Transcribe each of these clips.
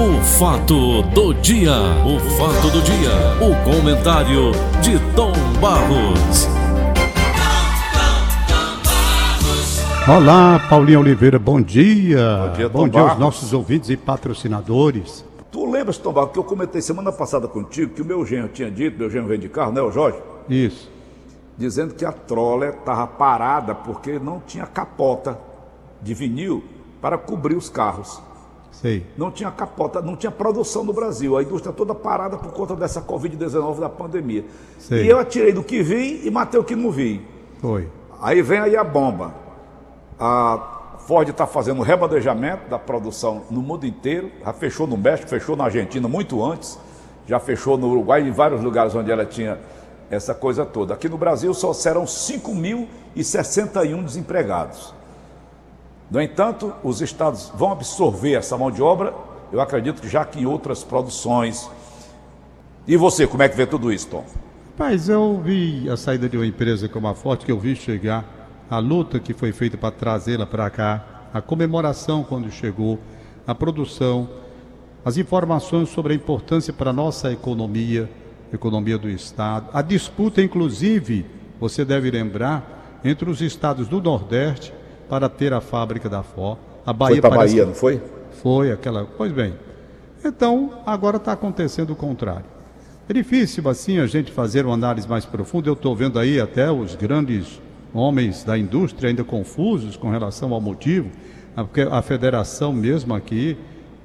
O fato do dia, o fato do dia, o comentário de Tom Barros. Olá, Paulinho Oliveira, bom dia. Bom dia, Tom Bom dia aos Barros. nossos ouvintes e patrocinadores. Tu lembras, Tom Barros, que eu comentei semana passada contigo que o meu genro tinha dito, meu genro vem de carro, né, o Jorge? Isso. Dizendo que a Troller estava parada porque não tinha capota de vinil para cobrir os carros. Sei. Não tinha capota, não tinha produção no Brasil. A indústria toda parada por conta dessa Covid-19 da pandemia. Sei. E eu atirei do que vi e matei o que não vi. Foi. Aí vem aí a bomba. A Ford está fazendo um remanejamento da produção no mundo inteiro. Já fechou no México, fechou na Argentina muito antes. Já fechou no Uruguai e em vários lugares onde ela tinha essa coisa toda. Aqui no Brasil só serão 5.061 desempregados. No entanto, os estados vão absorver essa mão de obra, eu acredito que já que em outras produções. E você, como é que vê tudo isso, Tom? Mas eu vi a saída de uma empresa como a Forte, que eu vi chegar, a luta que foi feita para trazê-la para cá, a comemoração quando chegou, a produção, as informações sobre a importância para a nossa economia, economia do Estado, a disputa, inclusive, você deve lembrar, entre os estados do Nordeste para ter a fábrica da Ford. A Bahia Foi para parece Bahia, não foi? foi aquela. Pois bem. Então, agora está acontecendo o contrário. É difícil, assim, a gente fazer uma análise mais profunda. Eu estou vendo aí até os grandes homens da indústria ainda confusos com relação ao motivo, a- porque a federação mesmo aqui,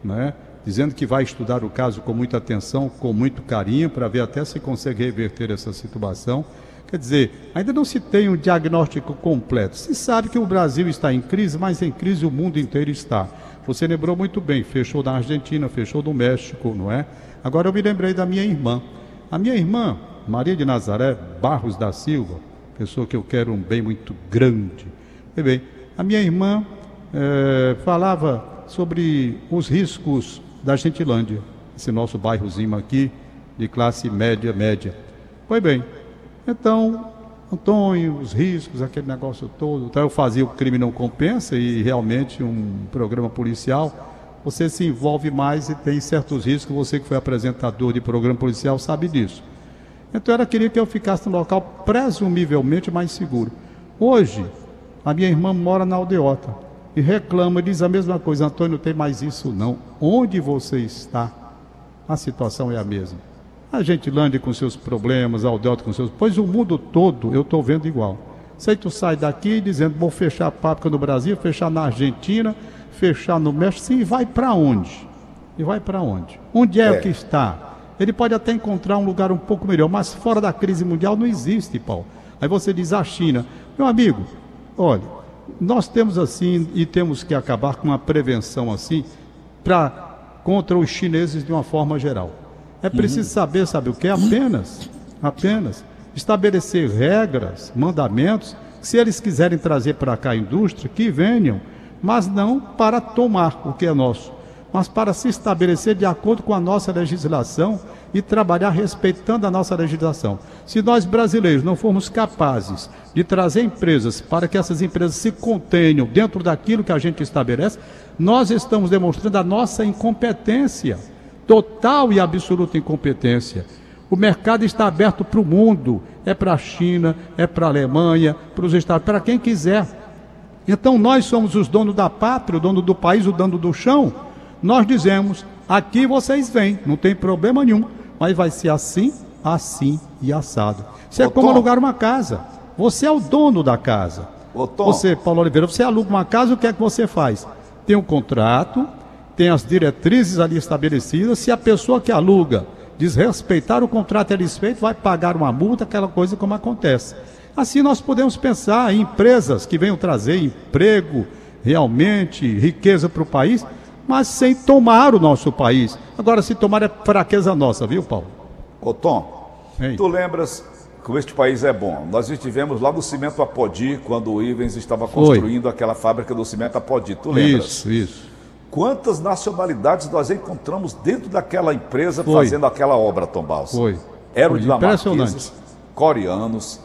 né, dizendo que vai estudar o caso com muita atenção, com muito carinho, para ver até se consegue reverter essa situação. Quer dizer, ainda não se tem um diagnóstico completo. Se sabe que o Brasil está em crise, mas em crise o mundo inteiro está. Você lembrou muito bem, fechou na Argentina, fechou no México, não é? Agora eu me lembrei da minha irmã. A minha irmã, Maria de Nazaré Barros da Silva, pessoa que eu quero um bem muito grande. Bem, bem, a minha irmã eh, falava sobre os riscos da Gentilândia, esse nosso bairrozinho aqui, de classe média, média. Pois bem, então, Antônio, os riscos, aquele negócio todo. Então eu fazia o crime não compensa e realmente um programa policial, você se envolve mais e tem certos riscos. Você que foi apresentador de programa policial sabe disso. Então ela queria que eu ficasse no local presumivelmente mais seguro. Hoje, a minha irmã mora na aldeota e reclama, diz a mesma coisa, Antônio, não tem mais isso não. Onde você está? A situação é a mesma. A Gentilândia com seus problemas, a Aldeota com seus. Pois o mundo todo eu estou vendo igual. Sei que tu sai daqui dizendo vou fechar a fábrica no Brasil, fechar na Argentina, fechar no México. Sim, e vai para onde? E vai para onde? Onde é, É. que está? Ele pode até encontrar um lugar um pouco melhor, mas fora da crise mundial não existe, Paulo. Aí você diz a China. Meu amigo, olha, nós temos assim e temos que acabar com uma prevenção assim para contra os chineses de uma forma geral. É preciso saber, sabe o que? Apenas, apenas estabelecer regras, mandamentos, se eles quiserem trazer para cá a indústria, que venham, mas não para tomar o que é nosso, mas para se estabelecer de acordo com a nossa legislação e trabalhar respeitando a nossa legislação. Se nós brasileiros não formos capazes de trazer empresas para que essas empresas se contenham dentro daquilo que a gente estabelece, nós estamos demonstrando a nossa incompetência, total e absoluta incompetência. O mercado está aberto para o mundo, é para a China, é para a Alemanha, para os Estados, para quem quiser. Então nós somos os donos da pátria, o dono do país, o dono do chão. Nós dizemos: aqui vocês vêm, não tem problema nenhum, mas vai ser assim, assim e assado. Isso é Ô, como Tom. alugar uma casa. Você é o dono da casa. Ô. Você, Paulo Oliveira, você aluga uma casa, o que é que você faz? Tem um contrato, tem as diretrizes ali estabelecidas. Se a pessoa que aluga desrespeitar o contrato é desfeito, vai pagar uma multa, aquela coisa como acontece. Assim nós podemos pensar em empresas que venham trazer emprego, realmente riqueza para o país, mas sem tomar o nosso país. Agora, se tomar é fraqueza nossa, viu, Paulo? Ô Tom, Hein? tu lembras que este país é bom? Nós estivemos lá no Cimento Apodi, quando o Ivens estava construindo aquela fábrica do Cimento Apodi. Tu lembras? Isso, isso. Quantas nacionalidades nós encontramos dentro daquela empresa Foi. fazendo aquela obra, Tom Balsa? Foi. Eram dinamarqueses, coreanos,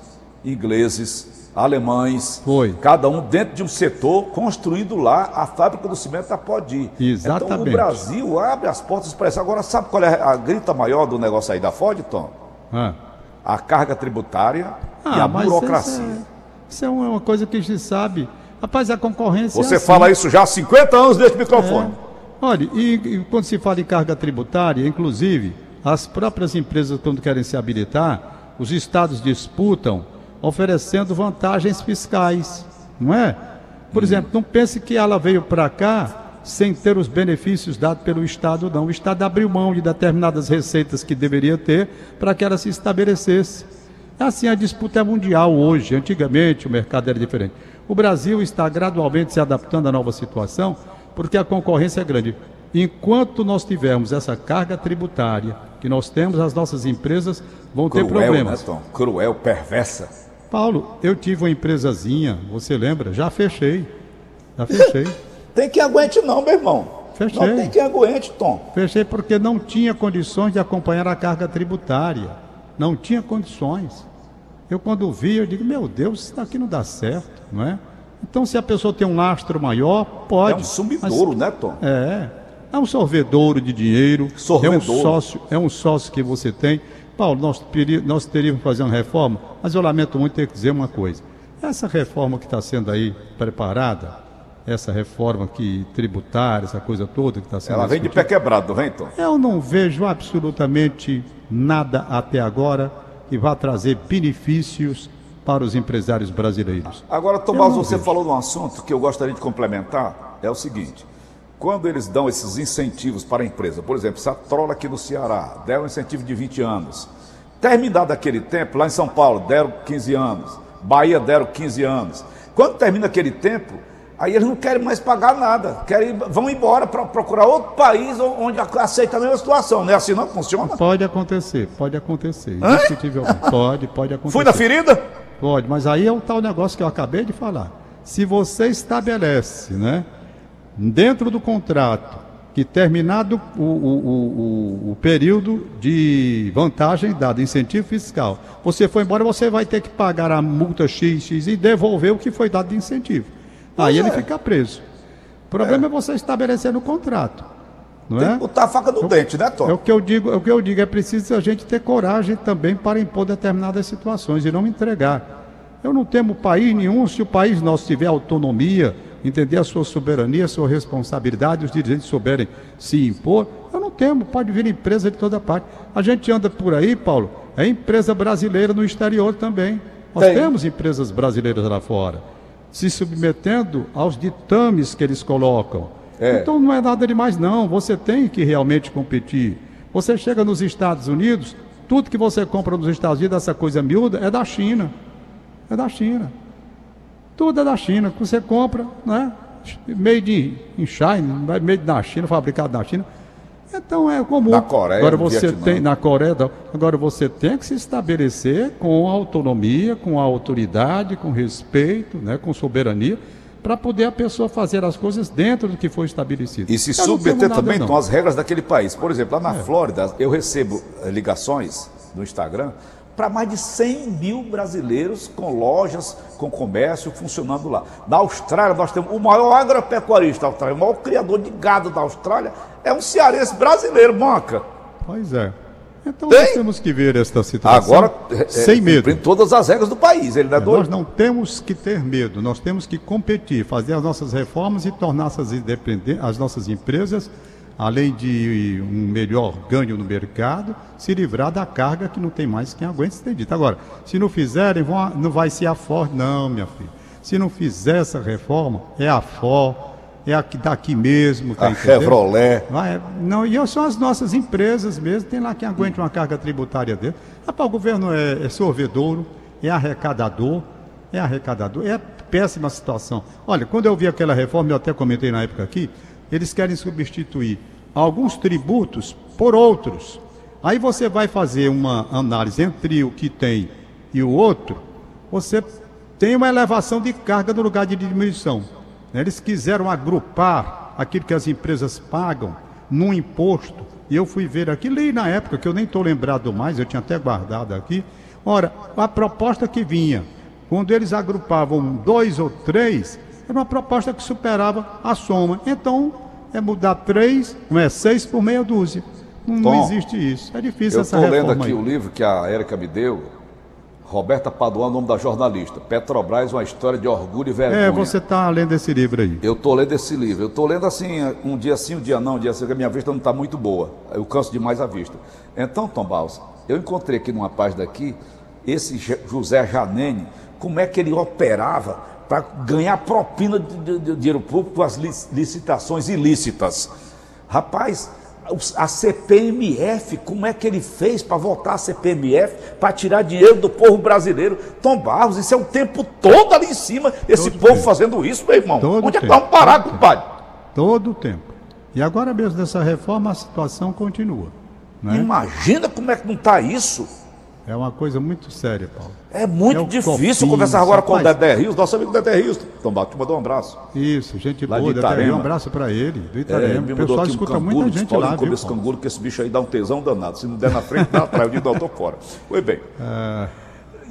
ingleses, alemães, Foi. cada um dentro de um setor, construindo lá a fábrica do cimento da Podi. Exatamente. Então o Brasil abre as portas para isso. Agora, sabe qual é a grita maior do negócio aí da Ford, Tom? Ah. A carga tributária e Ah, a mas burocracia. Isso é, isso é uma coisa que se sabe. Rapaz, a concorrência. Você é assim. fala isso já há 50 anos nesse microfone. Olha, e, e quando se fala em carga tributária, inclusive, as próprias empresas, quando querem se habilitar, os estados disputam oferecendo vantagens fiscais, não é? Por exemplo, não pense que ela veio para cá sem ter os benefícios dados pelo Estado, não. O Estado abriu mão de determinadas receitas que deveria ter para que ela se estabelecesse. Assim, a disputa é mundial hoje. Antigamente o mercado era diferente. O Brasil está gradualmente se adaptando à nova situação porque a concorrência é grande. Enquanto nós tivermos essa carga tributária que nós temos, as nossas empresas vão ter Cruel, problemas. né, Tom? Cruel, perversa. Paulo, eu tive uma empresazinha, você lembra? Já fechei. Já fechei. Tem quem aguente não, meu irmão. Fechei. Não tem quem aguente, Tom. Fechei porque não tinha condições de acompanhar a carga tributária. Não tinha condições. Eu quando vi, eu digo, meu Deus, isso daqui não dá certo, não é? Então, se a pessoa tem um lastro maior, pode. É um sumidouro, né, Tom? É. É um sorvedouro de dinheiro. Sorvedouro. É um sócio, é um sócio que você tem. Paulo, nós, nós teríamos que fazer uma reforma, mas eu lamento muito ter que dizer uma coisa. Essa reforma que está sendo aí preparada, essa reforma que tributária, essa coisa toda que está sendo Ela vem de discutida, pé quebrado, vem, Tom? eu não vejo absolutamente nada até agora que vá trazer benefícios para os empresários brasileiros. Agora, Tomás, você vejo. falou de um assunto que eu gostaria de complementar. É o seguinte: quando eles dão esses incentivos para a empresa, por exemplo, se a Trola aqui no Ceará der um incentivo de 20 anos, terminado aquele tempo, lá em São Paulo deram 15 anos, Bahia deram 15 anos. Quando termina aquele tempo, aí eles não querem mais pagar nada, querem, vão embora para procurar outro país onde aceita a mesma situação. Não é assim não funciona? Pode acontecer, pode acontecer. Pode, pode acontecer. Fui na ferida? Pode, mas aí é o tal negócio que eu acabei de falar. Se você estabelece, né, dentro do contrato, que terminado o, o, o, o- o período de vantagem dada, incentivo fiscal, você foi embora, você vai ter que pagar a multa X, X e devolver o que foi dado de incentivo. Aí ele é. fica preso. O problema é, você estabelecer no contrato. Não Tem é? que botar a faca no dente, né, Tom? É o que eu digo, é o que eu digo, é preciso a gente ter coragem também para impor determinadas situações e não entregar. Eu não temo país nenhum se o país nosso tiver autonomia, entender a sua soberania, a sua responsabilidade, os dirigentes souberem se impor. Eu não temo, pode vir empresa de toda parte. A gente anda por aí, Paulo, é empresa brasileira no exterior também. Nós Tem. temos empresas brasileiras lá fora, se submetendo aos ditames que eles colocam. É. Então não é nada demais, não. Você tem que realmente competir. Você chega nos Estados Unidos, tudo que você compra nos Estados Unidos, essa coisa miúda, é da China. É da China. Tudo é da China. que Você compra, né? Made in China, made na China, fabricado na China. Então é comum. Na Coreia, agora você Vietnã. tem na Coreia, não. agora você tem que se estabelecer com autonomia, com autoridade, com respeito, né, com soberania, para poder a pessoa fazer as coisas dentro do que foi estabelecido. E se submeter nada, também com as regras daquele país. Por exemplo, lá na É. Flórida, eu recebo eh, ligações no Instagram para mais de 100 mil brasileiros com lojas, com comércio funcionando lá. Na Austrália, nós temos o maior agropecuarista da Austrália, o maior criador de gado da Austrália, é um cearense brasileiro, Monca. Pois é. Então Tem? nós temos que ver esta situação Agora, eh, sem eh, medo. cumprindo todas as regras do país, ele não é Nós doido? não temos que ter medo, nós temos que competir, fazer as nossas reformas e tornar as nossas empresas, além de um melhor ganho no mercado, se livrar da carga que não tem mais quem aguente ser dito. Agora, se não fizerem, vão não vai ser a Ford, não, minha filha. Se não fizer essa reforma, é a Ford, é a daqui mesmo, tá A entendendo? Chevrolet. Vai, não, e são as nossas empresas mesmo, tem lá quem aguente uma carga tributária dele. Rapaz, o governo é, é sorvedouro, é arrecadador, é arrecadador, é péssima situação. Olha, quando eu vi aquela reforma, eu até comentei na época aqui, eles querem substituir alguns tributos por outros. Aí você vai fazer uma análise entre o que tem e o outro, você tem uma elevação de carga no lugar de diminuição. Eles quiseram agrupar aquilo que as empresas pagam num imposto. E eu fui ver aqui, li na época, que eu nem estou lembrado mais, eu tinha até guardado aqui. Ora, a proposta que vinha Quando eles agrupavam dois ou três, era uma proposta que superava a soma. Então, é mudar três, não é seis por meia dúzia. Não, Tom, não existe isso. É difícil Eu essa estou lendo reforma aqui aí. o livro que a Érica me deu, Roberta Paduan, nome da jornalista. Petrobras, uma história de orgulho e vergonha. É, você está lendo esse livro aí. Eu estou lendo esse livro. Eu estou lendo assim, um dia sim, um dia não, um dia assim, porque a minha vista não está muito boa. Eu canso demais a vista. Então, Tom Baus, eu encontrei aqui numa página aqui, esse José Janene, como é que ele operava para ganhar propina de, de- de dinheiro público com as lic- licitações ilícitas. Rapaz, a CPMF, como é que ele fez para votar a CPMF, para tirar dinheiro do povo brasileiro? Tom Barros, isso é o tempo todo ali em cima, esse Todo povo tempo. fazendo isso, meu irmão. Todo Onde é que parar, Todo tempo. compadre? Todo o tempo. E agora mesmo dessa reforma, a situação continua. Né? Imagina como é que não está isso. É uma coisa muito séria, Paulo. É muito É difícil copinho, conversar agora com o. Dedé Rios, nosso amigo Dedé Rios. Barros, te mandou um abraço. Isso, gente Lá de boa. Até Itarema. um abraço para ele, do É, Itarema. me o pessoal escuta canguru, muita gente lá, viu, esse Paulo? canguru, que esse bicho aí dá um tesão danado. Se não der na frente, dá atrás, eu digo, não, tô fora. Pois bem. É.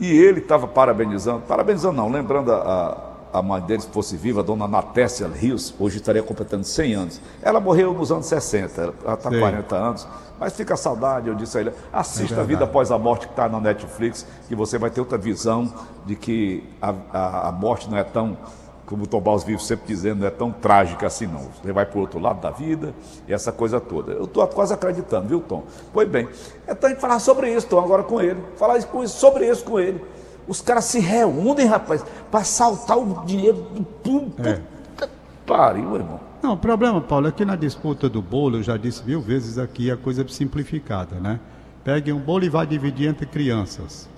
E ele estava parabenizando, parabenizando não, lembrando a, a mãe dele, se fosse viva, a dona Natécia Rios, hoje estaria completando 100 anos. Ela morreu nos anos 60, ela está Sei. 40 anos, mas fica a saudade, eu disse a ele, assista a É verdade. Vida Após a Morte, que está na Netflix, que você vai ter outra visão de que a, a, a morte não é tão, como o Tom Baus vive sempre dizendo, não é tão trágica assim não. Você vai para o outro lado da vida, e essa coisa toda. Eu estou quase acreditando, viu, Tom? Pois bem, então a gente falar sobre isso, Tom, agora com ele. Falar sobre isso com ele. Os caras se reúnem, rapaz, para saltar o dinheiro do público. É. Puta Pariu, irmão. Não, o problema, Paulo, é que na disputa do bolo, eu já disse mil vezes aqui, a coisa é simplificada, né? Pegue um bolo e vai dividir entre crianças.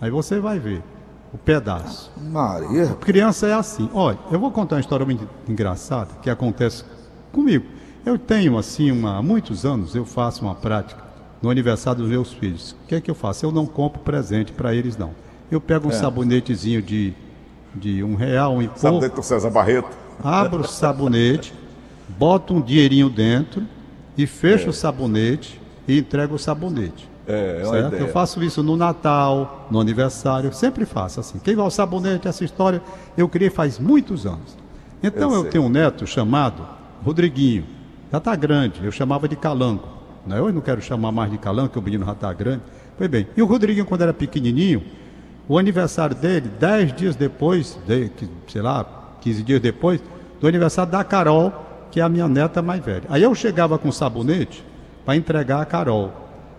Aí você vai ver o pedaço. Maria. Criança é assim. Olha, eu vou contar uma história muito engraçada que acontece comigo. Eu tenho, assim, uma, há muitos anos, eu faço uma prática no aniversário dos meus filhos. O que é que eu faço? Eu não compro presente para eles, não. Eu pego um sabonetezinho de, de um real, um e pouco. Sabonete do César Barreto. abro o sabonete, boto um dinheirinho dentro e fecho o sabonete e entrego o sabonete. É, é certo? ideia. Eu faço isso no Natal, no aniversário, eu sempre faço assim. Quem vai ao sabonete, essa história eu criei faz muitos anos. Então Eu eu, tenho um neto chamado Rodriguinho, já está grande, eu chamava de Calanco. Né? Eu não quero chamar mais de Calanco, que o menino já está grande. Pois bem, e o Rodriguinho, quando era pequenininho, o aniversário dele, dez dias depois, de, sei lá, 15 dias depois, do aniversário da Carol, que é a minha neta mais velha. Aí eu chegava com sabonete para entregar a Carol.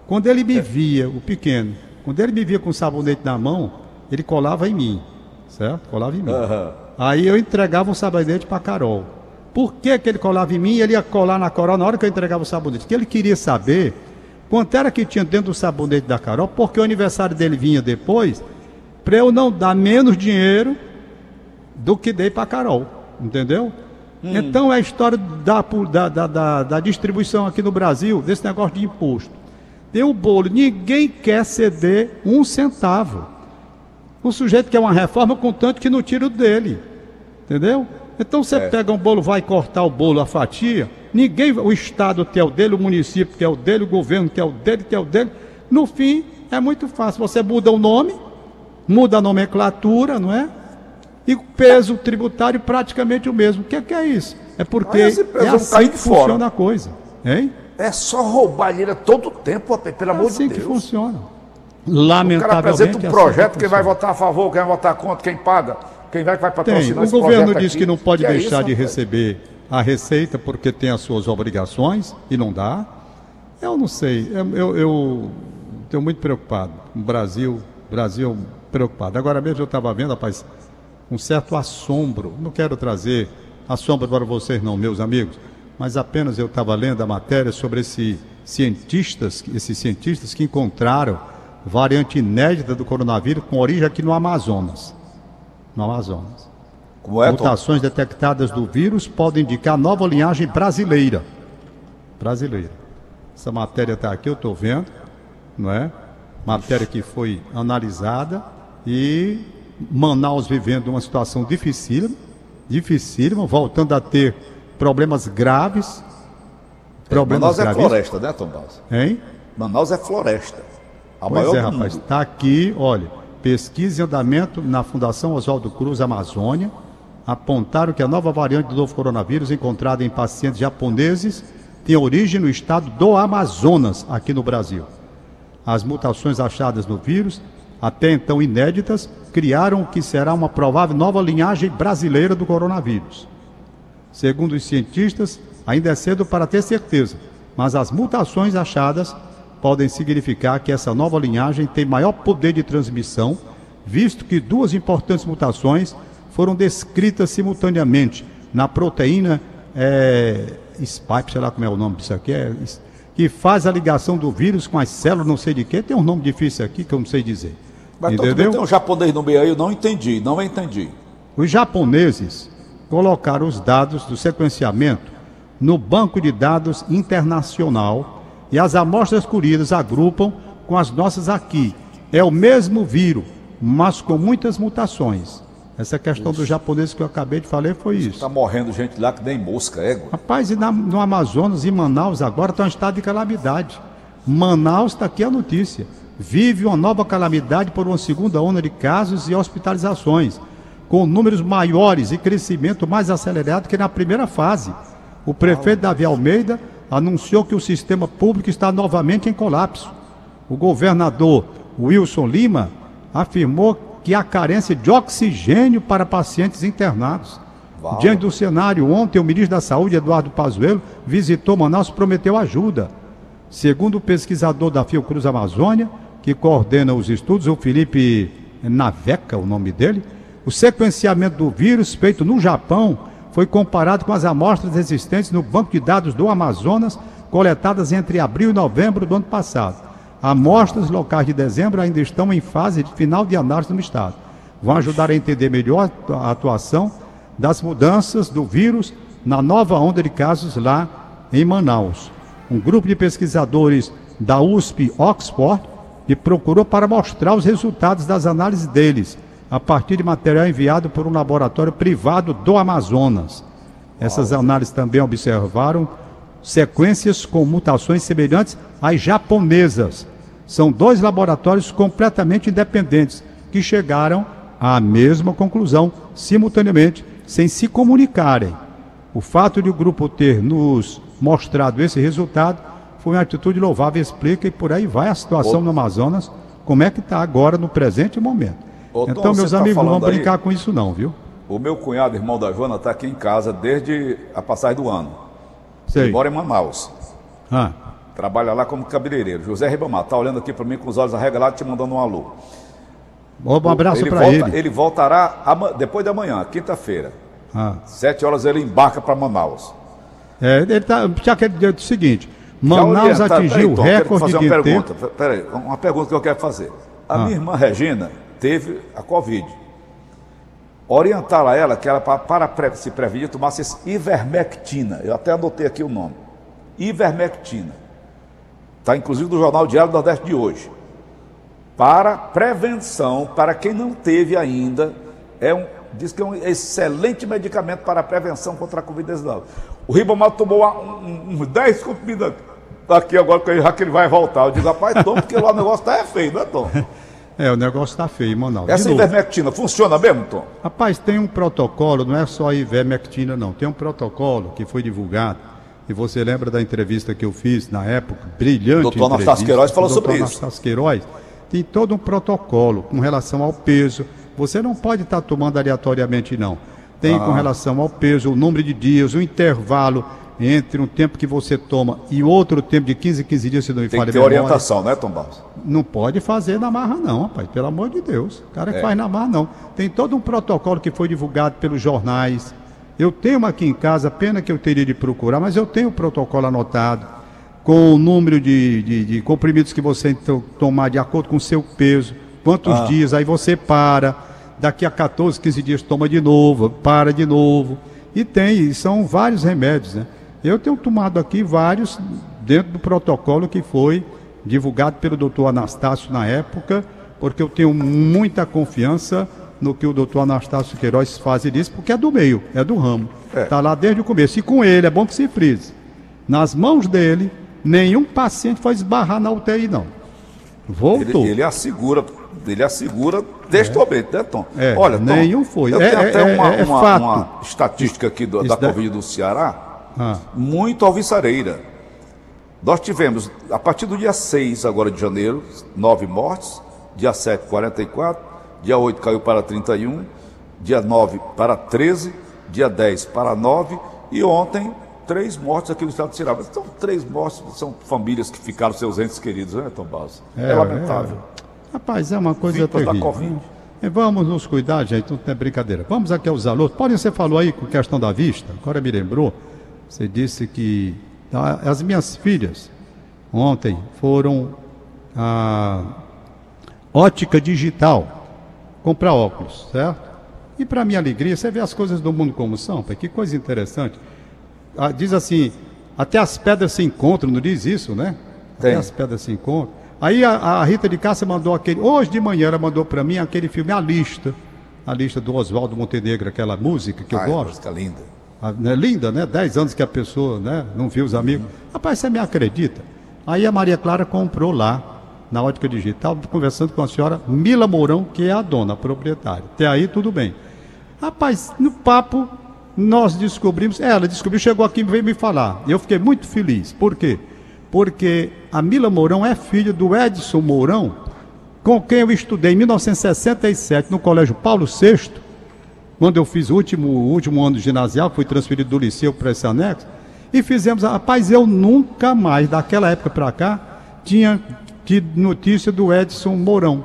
Quando ele me via, o pequeno, quando ele me via com o sabonete na mão, ele colava em mim, certo? Colava em mim. Aí eu entregava o sabonete para Carol. Por que, que ele colava em mim e ele ia colar na Carol na hora que eu entregava o sabonete? Porque ele queria saber quanto era que tinha dentro do sabonete da Carol, porque o aniversário dele vinha depois, para eu não dar menos dinheiro do que dei para Carol, entendeu? Então é a história da, da, da, da- distribuição aqui no Brasil, desse negócio de imposto. Tem o bolo, ninguém quer ceder um centavo. O sujeito quer uma reforma, contanto que não tira o dele. Entendeu? Então você pega um bolo, vai cortar o bolo, a fatia, ninguém, o Estado quer o dele, o município quer o dele, o governo quer o dele, quer o dele. No fim, é muito fácil. Você muda o nome, muda a nomenclatura, não é? E o peso tributário praticamente o mesmo. O que é, que é isso? É porque é assim que fora. funciona a coisa. Hein? É só roubar dinheiro todo tempo, rapaz, pelo É amor assim de que Deus. funciona. O cara Lamentavelmente. apresenta um é assim projeto, que quem vai votar a favor, quem vai votar contra, quem paga, quem vai, vai Tem. patrocinar O esse governo diz aqui. que não pode Que é deixar isso, de receber a receita porque tem as suas obrigações e não dá. Eu não sei. Eu, eu, eu estou muito preocupado. O Brasil, Brasil preocupado. Agora mesmo eu estava vendo, rapaz, um certo assombro. Não quero trazer assombro para vocês, não, meus amigos, mas apenas eu estava lendo a matéria sobre esse cientistas, esses cientistas que encontraram variante inédita do coronavírus com origem aqui no Amazonas. No Amazonas. Como é, Tom? Mutações detectadas do vírus podem indicar nova linhagem brasileira. Brasileira. Essa matéria está aqui, eu estou vendo, não é? Matéria que foi analisada e Manaus vivendo uma situação dificílima, dificílima, voltando a ter problemas graves. Problemas Manaus é graves. floresta, né, Tom Baus? Hein? Manaus é floresta. A Pois maior é, rapaz. Está aqui, olha. pesquisa em andamento na Fundação Oswaldo Cruz Amazônia apontaram que a nova variante do novo coronavírus encontrada em pacientes japoneses tem origem no estado do Amazonas, aqui no Brasil. As mutações achadas no vírus, até então inéditas, criaram o que será uma provável nova linhagem brasileira do coronavírus. Segundo os cientistas, ainda é cedo para ter certeza, mas as mutações achadas podem significar que essa nova linhagem tem maior poder de transmissão, visto que duas importantes mutações foram descritas simultaneamente na proteína é, Spike, sei lá como é o nome disso aqui, é, que faz a ligação do vírus com as células, não sei de quê. Tem um nome difícil aqui que eu não sei dizer. Mas Entendeu? tem um japonês no meio aí, eu não entendi, não entendi. Os japoneses colocaram os dados do sequenciamento no banco de dados internacional e as amostras colhidas agrupam com as nossas aqui. É o mesmo vírus, mas com muitas mutações. Essa questão isso. do japonês que eu acabei de falar foi isso. Está morrendo gente lá que nem mosca, égua. Rapaz, e na, no Amazonas e Manaus agora está em estado de calamidade. Manaus está aqui a notícia. Vive uma nova calamidade por uma segunda onda de casos e hospitalizações, com números maiores e crescimento mais acelerado que na primeira fase. O prefeito Davi Almeida anunciou que o sistema público está novamente em colapso. O governador Wilson Lima afirmou que há carência de oxigênio para pacientes internados. Uau. Diante do cenário, ontem o ministro da Saúde, Eduardo Pazuello, visitou Manaus e prometeu ajuda. Segundo o pesquisador da Fiocruz Amazônia, que coordena os estudos, o Felipe Naveca, o nome dele, o sequenciamento do vírus feito no Japão foi comparado com as amostras existentes no banco de dados do Amazonas, coletadas entre abril e novembro do ano passado. Amostras locais de dezembro ainda estão em fase de final de análise no Estado. Vão ajudar a entender melhor a atuação das mudanças do vírus na nova onda de casos lá em Manaus. Um grupo de pesquisadores da USP Oxford que procurou para mostrar os resultados das análises deles, a partir de material enviado por um laboratório privado do Amazonas. Essas análises também observaram sequências com mutações semelhantes às japonesas, são dois laboratórios completamente independentes que chegaram à mesma conclusão simultaneamente, sem se comunicarem. O fato de o grupo ter nos mostrado esse resultado foi uma atitude louvável, explica e por aí vai a situação no Amazonas, como é que está agora no presente momento. Ô, então, meus tá amigos, não vamos brincar aí, com isso não, viu? O meu cunhado, irmão da Joana, está aqui em casa desde a passagem do ano. Sei. Ele mora em Manaus. Ah. Trabalha lá como cabeleireiro. José Ribamar, está olhando aqui para mim com os olhos arregalados, te mandando um alô. Um abraço para ele. Ele voltará depois de amanhã, quinta-feira. Ah. Sete horas ele embarca para Manaus. É, ele está. Já quer dizer o seguinte: Manaus atingiu o recorde fazer uma de pergunta. Tempo. Peraí, uma pergunta que eu quero fazer. A ah. minha irmã Regina teve a Covid. Orientar a ela que ela, para, para se prevenir, tomasse ivermectina. Eu até anotei aqui o nome. Ivermectina. Está inclusive no Jornal Diário do Nordeste de hoje. Para prevenção, para quem não teve ainda, é um, diz que é um excelente medicamento para a prevenção contra a Covid-19. O Ribamar tomou uns um, 10 comprimidos aqui agora, já que ele vai voltar. Eu digo, rapaz, Tom, porque lá o negócio está é feio, não é, Tom? É, o negócio está feio, Manaus. Essa ivermectina funciona mesmo, Tom? Rapaz, tem um protocolo, não é só a ivermectina, não. Tem um protocolo que foi divulgado e você lembra da entrevista que eu fiz na época, brilhante. O doutor Anastácio Queiroz falou sobre isso. Anastácio Queiroz tem todo um protocolo com relação ao peso. Você não pode estar tomando aleatoriamente, não. Tem ah. com relação ao peso, o número de dias, o intervalo entre um tempo que você toma e outro tempo de 15 15 dias, se não me Tem que ter memória. orientação, né, Tom Barros? Não pode fazer na marra, não, rapaz. Pelo amor de Deus. O cara é. faz na marra, não. Tem todo um protocolo que foi divulgado pelos jornais eu tenho uma aqui em casa, pena que eu teria de procurar, mas eu tenho o protocolo anotado, com o número de, de, de comprimidos que você tomar de acordo com o seu peso, quantos ah. dias, aí você para, daqui a 14, 15 dias toma de novo, para de novo. E tem, são vários remédios, né? Eu tenho tomado aqui vários dentro do protocolo que foi divulgado pelo doutor Anastácio na época, porque eu tenho muita confiança no que o doutor Anastácio Queiroz faz disso, porque é do meio, é do ramo. Está é. Tá lá desde o começo. E com ele, é bom que se frise. Nas mãos dele, nenhum paciente foi esbarrar na UTI, não. Voltou. Ele, ele assegura ele assegura textualmente, né, Tom? É, Olha, Tom, nenhum foi. Eu é, tenho é, até é, uma, é uma, uma, estatística aqui do, da Covid do Ceará, ah. muito alvissareira. Nós tivemos, a partir do dia 6 agora de janeiro, nove mortes, dia 7, 44, dia 8 caiu para 31, dia 9 para 13, dia 10 para 9 e ontem três mortes aqui no estado de Ceará. Então, três mortes são famílias que ficaram seus entes queridos, né, Tom Barros? É, é, lamentável. É. Rapaz, é uma coisa Vítimas terrível. Da COVID. É, vamos nos cuidar, gente, não é brincadeira. Vamos aqui aos alunos. Podem, você falou aí com questão da vista, agora me lembrou. Você disse que as minhas filhas ontem foram a ótica digital comprar óculos, certo? E para minha alegria, você vê as coisas do mundo como são, que coisa interessante. Ah, diz assim, até as pedras se encontram, não diz isso, né? Tem. Até as pedras se encontram. Aí a, a Rita de Cássia mandou aquele, hoje de manhã ela mandou para mim aquele filme A Lista, a lista do Oswaldo Montenegro, aquela música que eu Ai, gosto. Música linda. A, né, linda, né? Dez anos que a pessoa né, não viu os amigos. Uhum. Rapaz, você me acredita? Aí a Maria Clara comprou lá, na ótica digital, conversando com a senhora Mila Mourão, que é a dona, a proprietária. Até aí tudo bem. Rapaz, no papo, nós descobrimos, ela descobriu, chegou aqui e veio me falar. E eu fiquei muito feliz. Por quê? Porque a Mila Mourão é filha do Edson Mourão, com quem eu estudei em 1967 no Colégio Paulo VI, quando eu fiz o último, o último ano ginasial, fui transferido do liceu para esse anexo. E fizemos, rapaz, eu nunca mais, daquela época para cá, tinha tido notícia do Edson Mourão.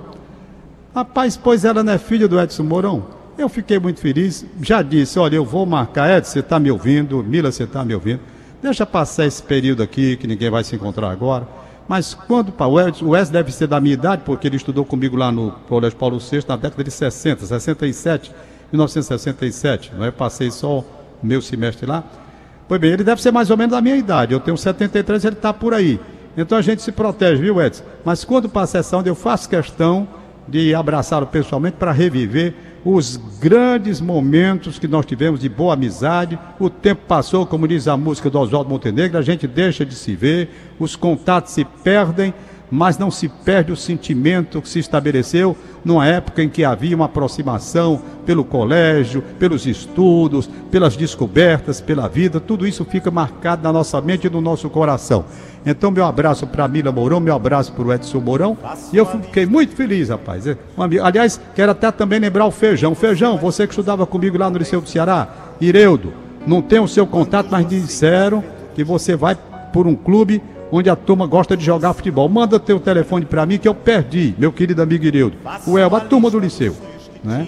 Rapaz, pois ela não é filha do Edson Mourão? Eu fiquei muito feliz, já disse, olha, eu vou marcar, Edson, você está me ouvindo, Mila, você está me ouvindo. Deixa passar esse período aqui, que ninguém vai se encontrar agora. Mas quando o Edson deve ser da minha idade, porque ele estudou comigo lá no Colégio Paulo VI na década de 60, 67, 1967. Não é? Passei só o meu semestre lá. Pois bem, ele deve ser mais ou menos da minha idade. Eu tenho 73, ele está por aí. Então a gente se protege, viu, Edson? Mas quando passa essa onda, eu faço questão de abraçá-lo pessoalmente para reviver os grandes momentos que nós tivemos de boa amizade. O tempo passou, como diz a música do Oswaldo Montenegro, a gente deixa de se ver, os contatos se perdem, mas não se perde o sentimento que se estabeleceu numa época em que havia uma aproximação pelo colégio, pelos estudos, pelas descobertas, pela vida, tudo isso fica marcado na nossa mente e no nosso coração. Então, meu abraço para Mila Mourão, meu abraço para o Edson Mourão, e eu fiquei muito feliz, rapaz. Aliás, quero até também lembrar o Feijão. Feijão, você que estudava comigo lá no Liceu do Ceará, Ireudo, não tem o seu contato, mas disseram que você vai por um clube onde a turma gosta de jogar futebol. Manda teu telefone para mim que eu perdi, meu querido amigo Ireudo. O Elba, a turma do Liceu. Né?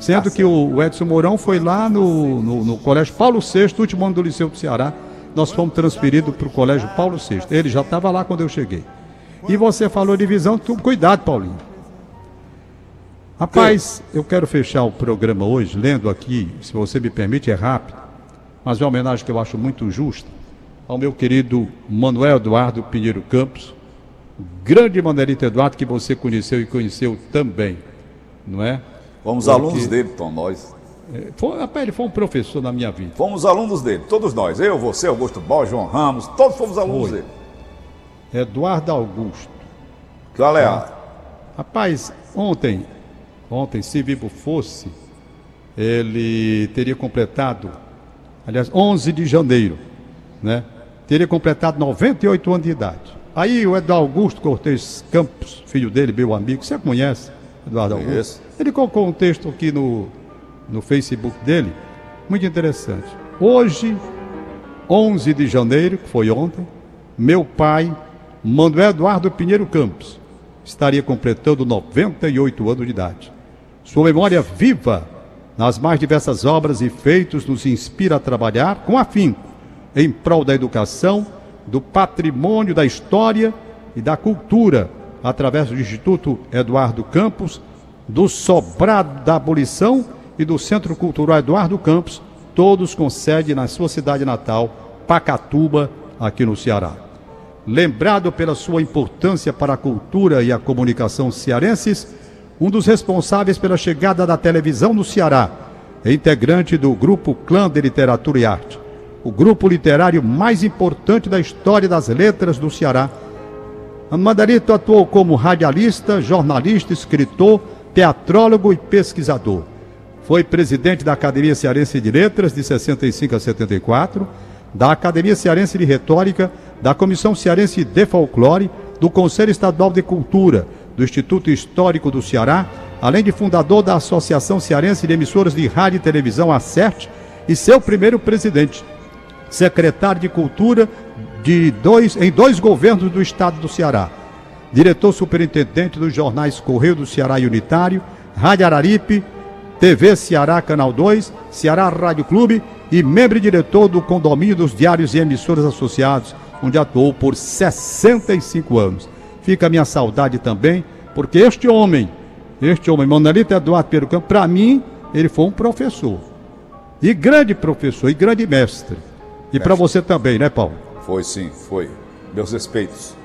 Sendo que o Edson Mourão foi lá no, no, no Colégio Paulo VI, último ano do Liceu do Ceará. Nós fomos transferidos para o Colégio Paulo VI. Ele já estava lá quando eu cheguei. E você falou de visão, tu, cuidado, Paulinho. Rapaz, eu quero fechar o programa hoje lendo aqui, se você me permite, é rápido, mas é uma homenagem que eu acho muito justa ao meu querido Manuel Eduardo Pinheiro Campos, grande Manuelito Eduardo que você conheceu e conheceu também, não é? Fomos Porque... alunos dele, Tom, nós. É, foi, rapaz, ele foi um professor na minha vida. Fomos alunos dele, todos nós. Eu, você, Augusto Bó, João Ramos, todos fomos alunos foi. dele. Eduardo Augusto. Qual é a... Rapaz, ontem, ontem, se vivo fosse, ele teria completado, aliás, 11 de janeiro, né? teria completado 98 anos de idade. Aí o Eduardo Augusto Cortes Campos, filho dele, meu amigo, você conhece, Eduardo Augusto? Conheço. Ele colocou um texto aqui no, no Facebook dele, muito interessante. Hoje, 11 de janeiro, que foi ontem, meu pai, Manuel Eduardo Pinheiro Campos, estaria completando 98 anos de idade. Sua memória viva nas mais diversas obras e feitos nos inspira a trabalhar com afinco em prol da educação, do patrimônio da história e da cultura, através do Instituto Eduardo Campos, do Sobrado da Abolição e do Centro Cultural Eduardo Campos, todos com sede na sua cidade natal, Pacatuba, aqui no Ceará. Lembrado pela sua importância para a cultura e a comunicação cearenses, um dos responsáveis pela chegada da televisão no Ceará, integrante do grupo Clã de Literatura e Arte o grupo literário mais importante da história das letras do Ceará. Mandarito atuou como radialista, jornalista, escritor, teatrólogo e pesquisador. Foi presidente da Academia Cearense de Letras de 65 a 74, da Academia Cearense de Retórica, da Comissão Cearense de Folclore, do Conselho Estadual de Cultura, do Instituto Histórico do Ceará, além de fundador da Associação Cearense de Emissoras de Rádio e Televisão, ACERT, e seu primeiro presidente, secretário de Cultura de dois, em dois governos do estado do Ceará. Diretor superintendente dos jornais Correio do Ceará e Unitário, Rádio Araripe, TV Ceará Canal 2, Ceará Rádio Clube e membro e diretor do condomínio dos diários e emissoras associados, onde atuou por 65 anos. Fica a minha saudade também, porque este homem, este homem, Manolito Eduardo Perucampo, para mim, ele foi um professor. E grande professor, e grande mestre. E para você também, né, Paulo? Foi sim, foi. Meus respeitos.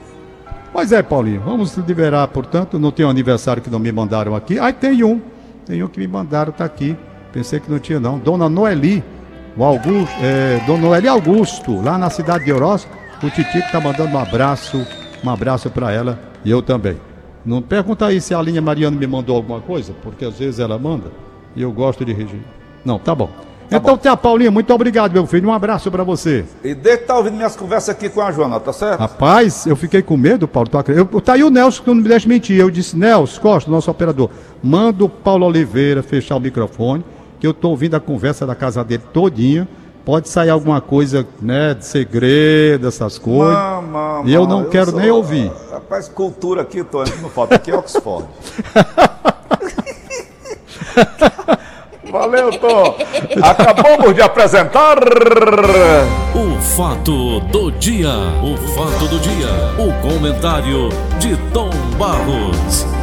Pois é, Paulinho, vamos liberar, portanto, não tem um aniversário que não me mandaram aqui. Aí tem um, tem um que me mandaram, tá aqui. Pensei que não tinha não. Dona Noeli, o Augusto, é, Dona Noeli Augusto, lá na cidade de Oroz, o Titico tá mandando um abraço, um abraço para ela e eu também. Não pergunta aí se a linha Mariana me mandou alguma coisa, porque às vezes ela manda e eu gosto de regir. Não, tá bom. Tá então, Tia Paulinha, muito obrigado, meu filho. Um abraço para você. E deixa tá ouvindo minhas conversas aqui com a Joana, tá certo? Rapaz, eu fiquei com medo, Paulo. Tá, eu, tá aí o Nelson que não me deixa mentir. Eu disse, Nelson Costa, nosso operador, manda o Paulo Oliveira fechar o microfone, que eu tô ouvindo a conversa da casa dele todinha. Pode sair alguma coisa, né, de segredo, essas coisas. Mama, e eu não eu quero sou... nem ouvir. Rapaz, cultura aqui, tô, não falta aqui é Oxford. Valeu, Tom. Acabamos de apresentar. O fato do dia. O fato do dia. O comentário de Tom Barros.